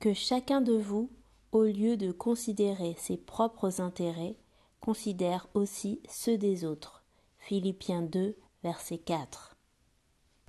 Que chacun de vous, au lieu de considérer ses propres intérêts, considère aussi ceux des autres. Philippiens 2, verset 4.